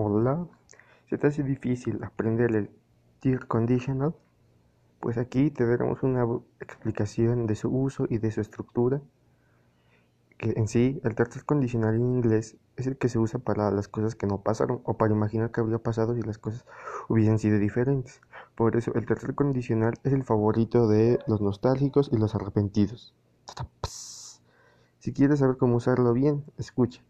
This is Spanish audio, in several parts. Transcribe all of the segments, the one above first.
Hola, ¿se te hace difícil aprender el tier conditional? Pues aquí te daremos una explicación de su uso y de su estructura. Que en sí, el tercer condicional en inglés es el que se usa para las cosas que no pasaron o para imaginar que habría pasado si las cosas hubiesen sido diferentes. Por eso, el tercer condicional es el favorito de los nostálgicos y los arrepentidos. Si quieres saber cómo usarlo bien, escucha.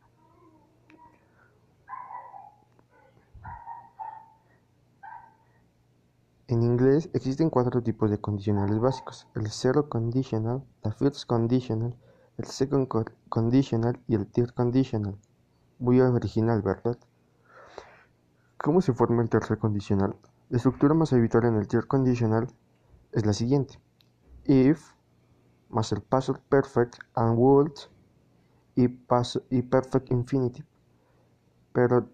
En inglés existen cuatro tipos de condicionales básicos: el zero conditional, la first conditional, el second conditional y el third conditional. Muy original, ¿verdad? ¿Cómo se forma el tercer condicional? La estructura más habitual en el third conditional es la siguiente: if más el past perfect and would y, y perfect infinitive. Pero,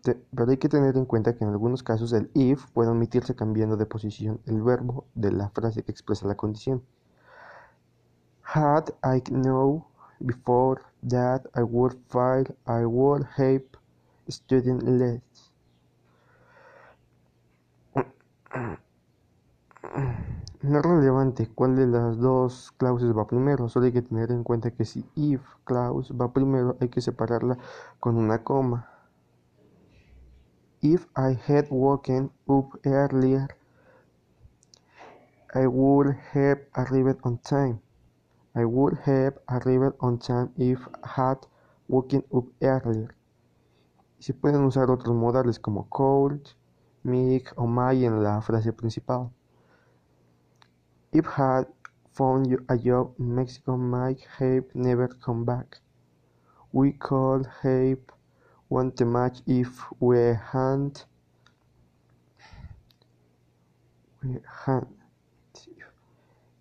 hay que tener en cuenta que en algunos casos el if puede omitirse cambiando de posición el verbo de la frase que expresa la condición. Had I known before that I would file, I would have studied less. No es relevante cuál de las dos clauses va primero, solo hay que tener en cuenta que si if clause va primero hay que separarla con una coma. If I had woken up earlier, I would have arrived on time. I would have arrived on time if I had woken up earlier. Se pueden usar otros modales como cold, make o my en la frase principal. If had found a job in Mexico, might have never come back. We could have want the match if we hadn't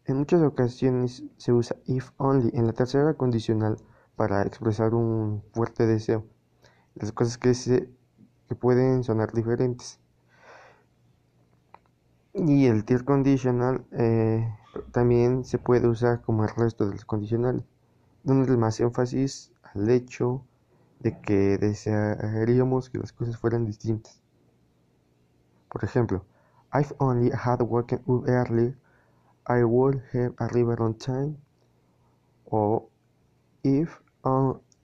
En muchas ocasiones se usa if only en la tercera condicional para expresar un fuerte deseo. Las cosas que, se, que pueden sonar diferentes. Y el tier conditional eh, también se puede usar como el resto de los condicionales, donde más énfasis al hecho de que desearíamos que las cosas fueran distintas. Por ejemplo, I've only had woken up early, I would have arrived on time. O if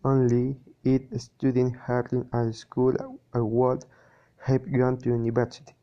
only it student hard at school, I would have gone to university.